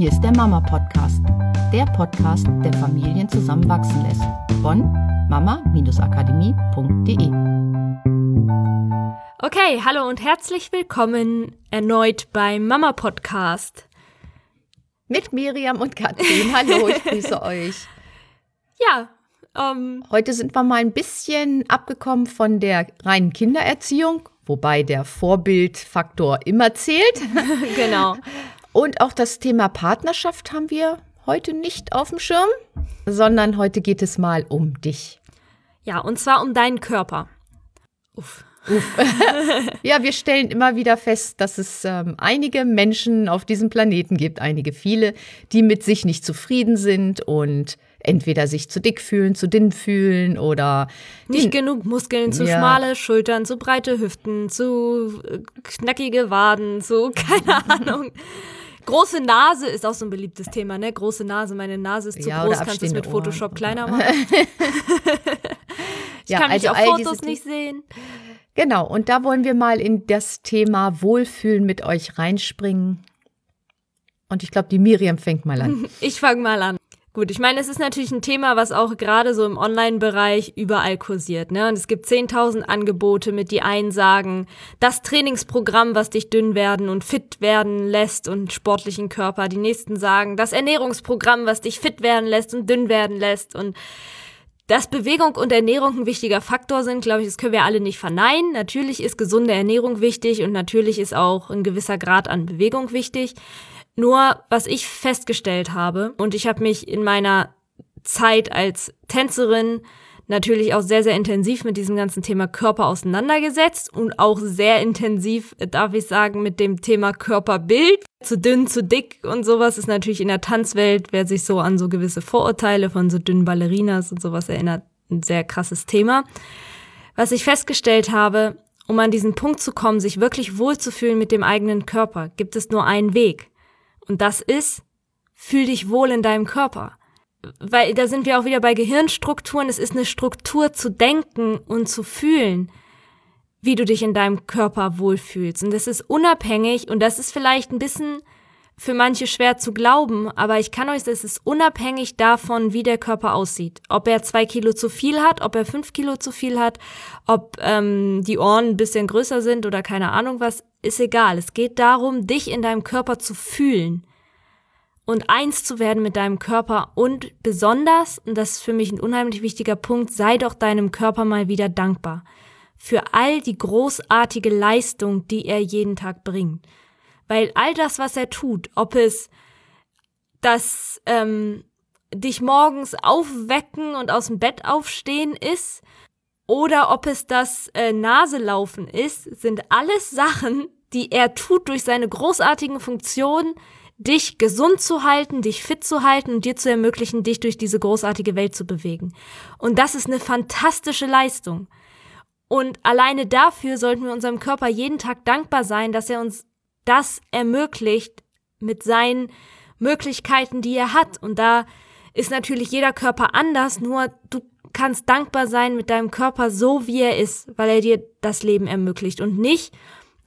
Hier ist der Mama Podcast, der Podcast, der Familien zusammenwachsen lässt. Von mama-akademie.de. Okay, hallo und herzlich willkommen erneut beim Mama Podcast. Mit Miriam und Katrin. Hallo, ich grüße euch. Ja, ähm, Heute sind wir mal ein bisschen abgekommen von der reinen Kindererziehung, wobei der Vorbildfaktor immer zählt. genau. Und auch das Thema Partnerschaft haben wir heute nicht auf dem Schirm, sondern heute geht es mal um dich. Ja, und zwar um deinen Körper. Uff. Ja, wir stellen immer wieder fest, dass es ähm, einige Menschen auf diesem Planeten gibt, einige viele, die mit sich nicht zufrieden sind und entweder sich zu dick fühlen, zu dünn fühlen oder Nicht genug Muskeln, zu Ja. schmale Schultern, zu breite Hüften, zu äh, knackige Waden, zu keine Ahnung. Große Nase ist auch so ein beliebtes Thema, ne? Große Nase, meine Nase ist zu Ja, groß, kannst du es mit Photoshop Ohren. kleiner machen? Ich ja, kann mich also auf all diese Fotos nicht sehen. Genau, und da wollen wir mal in das Thema Wohlfühlen mit euch reinspringen. Und ich glaube, die Miriam fängt mal an. Ich fange mal an. Gut, ich meine, es ist natürlich ein Thema, was auch gerade so im Online-Bereich überall kursiert. Ne? Und es gibt 10.000 Angebote, mit die einen sagen, das Trainingsprogramm, was dich dünn werden und fit werden lässt und sportlichen Körper. Die nächsten sagen, das Ernährungsprogramm, was dich fit werden lässt und dünn werden lässt. Und dass Bewegung und Ernährung ein wichtiger Faktor sind, glaube ich, das können wir alle nicht verneinen. Natürlich ist gesunde Ernährung wichtig und natürlich ist auch ein gewisser Grad an Bewegung wichtig. Nur, was ich festgestellt habe, und ich habe mich in meiner Zeit als Tänzerin natürlich auch sehr, sehr intensiv mit diesem ganzen Thema Körper auseinandergesetzt und auch sehr intensiv, äh, darf ich sagen, mit dem Thema Körperbild. Zu dünn, zu dick und sowas ist natürlich in der Tanzwelt, wer sich so an so gewisse Vorurteile von so dünnen Ballerinas und sowas erinnert, ein sehr krasses Thema. Was ich festgestellt habe, um an diesen Punkt zu kommen, sich wirklich wohlzufühlen mit dem eigenen Körper, gibt es nur einen Weg. Und das ist, fühl dich wohl in deinem Körper. Weil da sind wir auch wieder bei Gehirnstrukturen. Es ist eine Struktur zu denken und zu fühlen, wie du dich in deinem Körper wohlfühlst. Und das ist unabhängig und das ist vielleicht ein bisschen für manche schwer zu glauben, aber ich kann euch sagen, es ist unabhängig davon, wie der Körper aussieht. Ob er zwei Kilo zu viel hat, ob er fünf Kilo zu viel hat, ob ähm, die Ohren ein bisschen größer sind oder keine Ahnung was, ist egal. Es geht darum, dich in deinem Körper zu fühlen und eins zu werden mit deinem Körper und besonders, und das ist für mich ein unheimlich wichtiger Punkt, sei doch deinem Körper mal wieder dankbar für all die großartige Leistung, die er jeden Tag bringt. Weil all das, was er tut, ob es das ähm, dich morgens aufwecken und aus dem Bett aufstehen ist, oder ob es das äh, Naselaufen ist, sind alles Sachen, die er tut durch seine großartigen Funktionen, dich gesund zu halten, dich fit zu halten und dir zu ermöglichen, dich durch diese großartige Welt zu bewegen. Und das ist eine fantastische Leistung. Und alleine dafür sollten wir unserem Körper jeden Tag dankbar sein, dass er uns das ermöglicht mit seinen Möglichkeiten, die er hat. Und da ist natürlich jeder Körper anders, nur du kannst dankbar sein mit deinem Körper so, wie er ist, weil er dir das Leben ermöglicht und nicht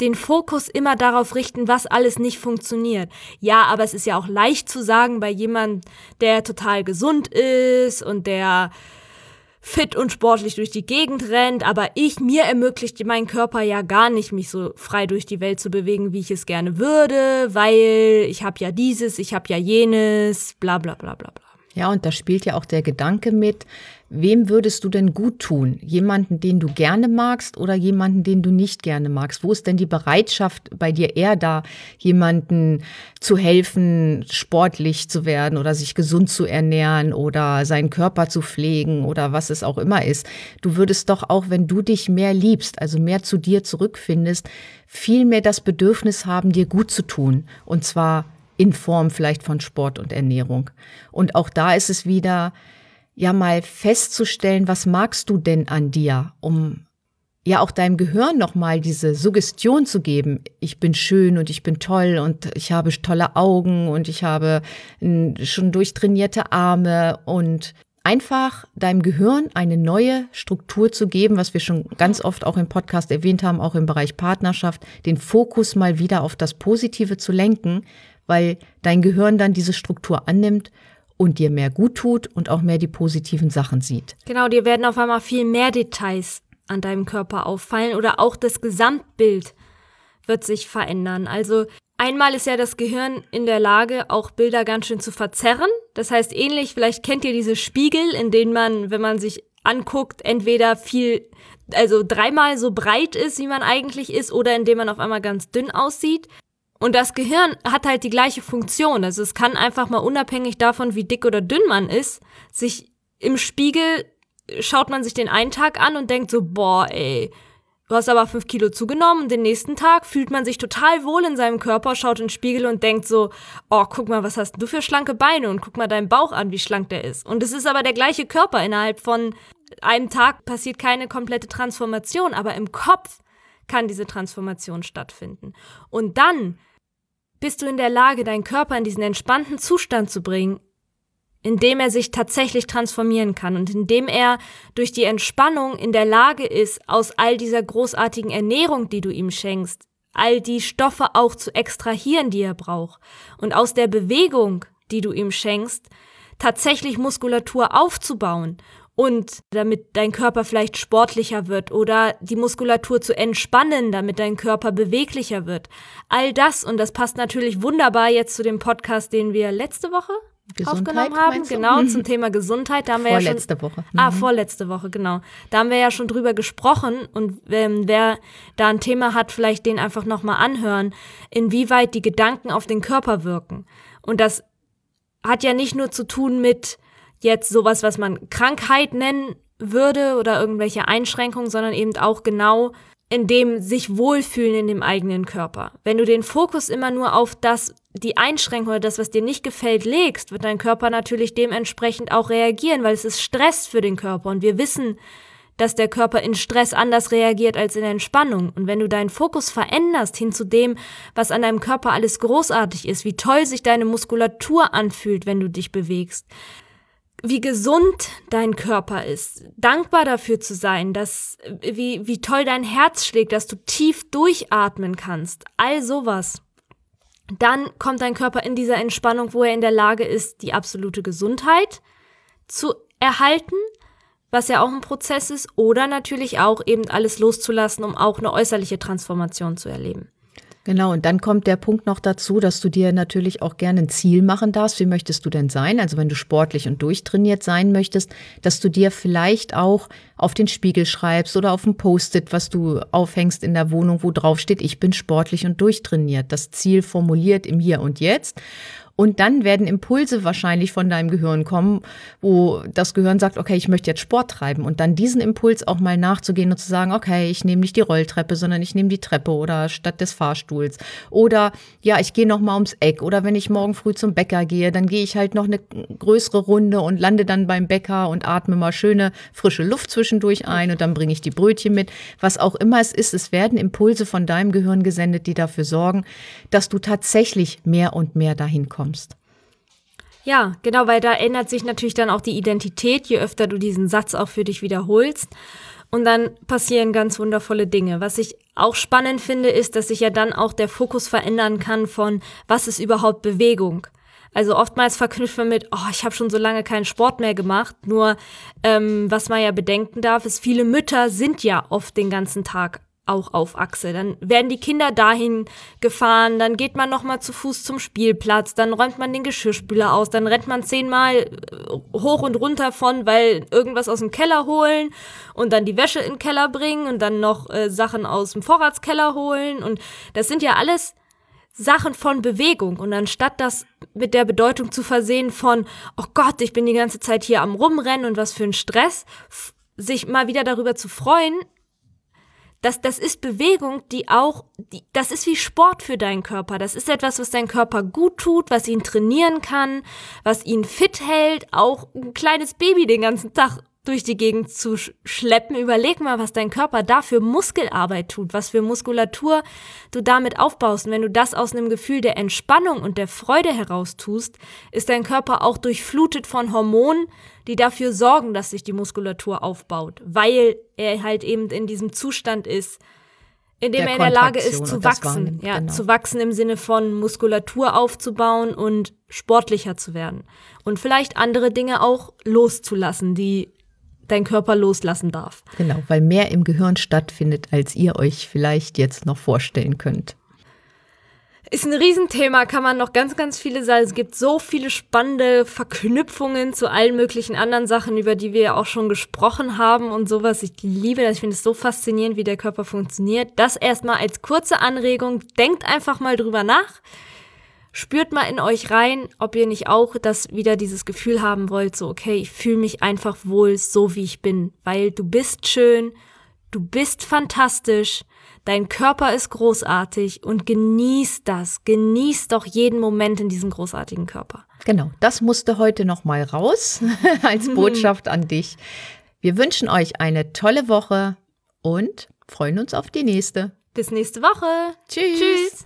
den Fokus immer darauf richten, was alles nicht funktioniert. Ja, aber es ist ja auch leicht zu sagen bei jemandem, der total gesund ist und der fit und sportlich durch die Gegend rennt, aber ich, mir ermöglicht mein Körper ja gar nicht, mich so frei durch die Welt zu bewegen, wie ich es gerne würde, weil ich habe ja dieses, ich habe ja jenes, bla bla bla bla bla. Ja, und da spielt ja auch der Gedanke mit, wem würdest du denn gut tun? Jemanden, den du gerne magst oder jemanden, den du nicht gerne magst? Wo ist denn die Bereitschaft bei dir eher da, jemanden zu helfen, sportlich zu werden oder sich gesund zu ernähren oder seinen Körper zu pflegen oder was es auch immer ist? Du würdest doch auch, wenn du dich mehr liebst, also mehr zu dir zurückfindest, viel mehr das Bedürfnis haben, dir gut zu tun. Und zwar in Form vielleicht von Sport und Ernährung. Und auch da ist es wieder, ja mal festzustellen, was magst du denn an dir, um ja auch deinem Gehirn nochmal diese Suggestion zu geben, ich bin schön und ich bin toll und ich habe tolle Augen und ich habe schon durchtrainierte Arme und einfach deinem Gehirn eine neue Struktur zu geben, was wir schon ganz oft auch im Podcast erwähnt haben, auch im Bereich Partnerschaft, den Fokus mal wieder auf das Positive zu lenken, weil dein Gehirn dann diese Struktur annimmt und dir mehr gut tut und auch mehr die positiven Sachen sieht. Genau, dir werden auf einmal viel mehr Details an deinem Körper auffallen oder auch das Gesamtbild wird sich verändern. Also einmal ist ja das Gehirn in der Lage, auch Bilder ganz schön zu verzerren. Das heißt, ähnlich, vielleicht kennt ihr diese Spiegel, in denen man, wenn man sich anguckt, entweder viel, also dreimal so breit ist, wie man eigentlich ist, oder indem man auf einmal ganz dünn aussieht. Und das Gehirn hat halt die gleiche Funktion. Also es kann einfach mal unabhängig davon, wie dick oder dünn man ist, sich im Spiegel schaut man sich den einen Tag an und denkt so, boah, ey, du hast aber fünf Kilo zugenommen. Und den nächsten Tag fühlt man sich total wohl in seinem Körper, schaut in den Spiegel und denkt so, oh, guck mal, was hast du für schlanke Beine und guck mal deinen Bauch an, wie schlank der ist. Und es ist aber der gleiche Körper. Innerhalb von einem Tag passiert keine komplette Transformation, aber im Kopf kann diese Transformation stattfinden. Und dann bist du in der Lage, deinen Körper in diesen entspannten Zustand zu bringen, in dem er sich tatsächlich transformieren kann und in dem er durch die Entspannung in der Lage ist, aus all dieser großartigen Ernährung, die du ihm schenkst, all die Stoffe auch zu extrahieren, die er braucht und aus der Bewegung, die du ihm schenkst, tatsächlich Muskulatur aufzubauen und damit dein Körper vielleicht sportlicher wird oder die Muskulatur zu entspannen, damit dein Körper beweglicher wird. All das und das passt natürlich wunderbar jetzt zu dem Podcast, den wir letzte Woche Gesundheit, aufgenommen haben, genau mhm. zum Thema Gesundheit. Da haben wir vorletzte ja schon, Woche. Ah, mhm. vorletzte Woche, genau. Da haben wir ja schon drüber gesprochen und ähm, wer da ein Thema hat, vielleicht den einfach nochmal anhören, inwieweit die Gedanken auf den Körper wirken. Und das hat ja nicht nur zu tun mit jetzt sowas, was man Krankheit nennen würde oder irgendwelche Einschränkungen, sondern eben auch genau in dem sich wohlfühlen in dem eigenen Körper. Wenn du den Fokus immer nur auf das, die Einschränkung oder das, was dir nicht gefällt, legst, wird dein Körper natürlich dementsprechend auch reagieren, weil es ist Stress für den Körper und wir wissen, dass der Körper in Stress anders reagiert als in Entspannung. Und wenn du deinen Fokus veränderst hin zu dem, was an deinem Körper alles großartig ist, wie toll sich deine Muskulatur anfühlt, wenn du dich bewegst, wie gesund dein Körper ist, dankbar dafür zu sein, dass wie wie toll dein Herz schlägt, dass du tief durchatmen kannst, all sowas. Dann kommt dein Körper in dieser Entspannung, wo er in der Lage ist, die absolute Gesundheit zu erhalten, was ja auch ein Prozess ist, oder natürlich auch eben alles loszulassen, um auch eine äußerliche Transformation zu erleben. Genau, und dann kommt der Punkt noch dazu, dass du dir natürlich auch gerne ein Ziel machen darfst. Wie möchtest du denn sein? Also wenn du sportlich und durchtrainiert sein möchtest, dass du dir vielleicht auch auf den Spiegel schreibst oder auf ein Post-it, was du aufhängst in der Wohnung, wo drauf steht, ich bin sportlich und durchtrainiert. Das Ziel formuliert im Hier und Jetzt. Und dann werden Impulse wahrscheinlich von deinem Gehirn kommen, wo das Gehirn sagt, okay, ich möchte jetzt Sport treiben. Und dann diesen Impuls auch mal nachzugehen und zu sagen, okay, ich nehme nicht die Rolltreppe, sondern ich nehme die Treppe oder statt des Fahrstuhls. Oder ja, ich gehe noch mal ums Eck. Oder wenn ich morgen früh zum Bäcker gehe, dann gehe ich halt noch eine größere Runde und lande dann beim Bäcker und atme mal schöne frische Luft zwischendurch ein und dann bringe ich die Brötchen mit. Was auch immer es ist, es werden Impulse von deinem Gehirn gesendet, die dafür sorgen, dass du tatsächlich mehr und mehr dahin kommst kommst. Ja, genau, weil da ändert sich natürlich dann auch die Identität, je öfter du diesen Satz auch für dich wiederholst. Und dann passieren ganz wundervolle Dinge. Was ich auch spannend finde, ist, dass sich ja dann auch der Fokus verändern kann von, was ist überhaupt Bewegung? Also oftmals verknüpft man mit, oh, ich habe schon so lange keinen Sport mehr gemacht. Nur ähm, was man ja bedenken darf, ist, viele Mütter sind ja oft den ganzen Tag auch auf Achse. Dann werden die Kinder dahin gefahren, dann geht man nochmal zu Fuß zum Spielplatz, dann räumt man den Geschirrspüler aus, dann rennt man zehnmal äh, hoch und runter von, weil irgendwas aus dem Keller holen und dann die Wäsche in den Keller bringen und dann noch äh, Sachen aus dem Vorratskeller holen und das sind ja alles Sachen von Bewegung und anstatt das mit der Bedeutung zu versehen von, oh Gott, ich bin die ganze Zeit hier am Rumrennen und was für ein Stress, sich mal wieder darüber zu freuen, das, das ist Bewegung, die auch, die, das ist wie Sport für deinen Körper. Das ist etwas, was dein Körper gut tut, was ihn trainieren kann, was ihn fit hält. Auch ein kleines Baby den ganzen Tag durch die Gegend zu schleppen. Überleg mal, was dein Körper da für Muskelarbeit tut, was für Muskulatur du damit aufbaust. Und wenn du das aus einem Gefühl der Entspannung und der Freude heraus tust, ist dein Körper auch durchflutet von Hormonen, die dafür sorgen, dass sich die Muskulatur aufbaut, weil er halt eben in diesem Zustand ist, in dem der er in der Lage ist zu wachsen. Ja, genau. zu wachsen im Sinne von Muskulatur aufzubauen und sportlicher zu werden. Und vielleicht andere Dinge auch loszulassen, die dein Körper loslassen darf. Genau, weil mehr im Gehirn stattfindet, als ihr euch vielleicht jetzt noch vorstellen könnt. Ist ein Riesenthema, kann man noch ganz, ganz viele sagen. Es gibt so viele spannende Verknüpfungen zu allen möglichen anderen Sachen, über die wir ja auch schon gesprochen haben und sowas. Ich liebe das, ich finde es so faszinierend, wie der Körper funktioniert. Das erstmal als kurze Anregung. Denkt einfach mal drüber nach. Spürt mal in euch rein, ob ihr nicht auch das wieder dieses Gefühl haben wollt, so okay, ich fühle mich einfach wohl so wie ich bin, weil du bist schön, du bist fantastisch, dein Körper ist großartig und genießt das, genießt doch jeden Moment in diesem großartigen Körper. Genau, das musste heute noch mal raus als Botschaft an dich. Wir wünschen euch eine tolle Woche und freuen uns auf die nächste. Bis nächste Woche. Tschüss. Tschüss.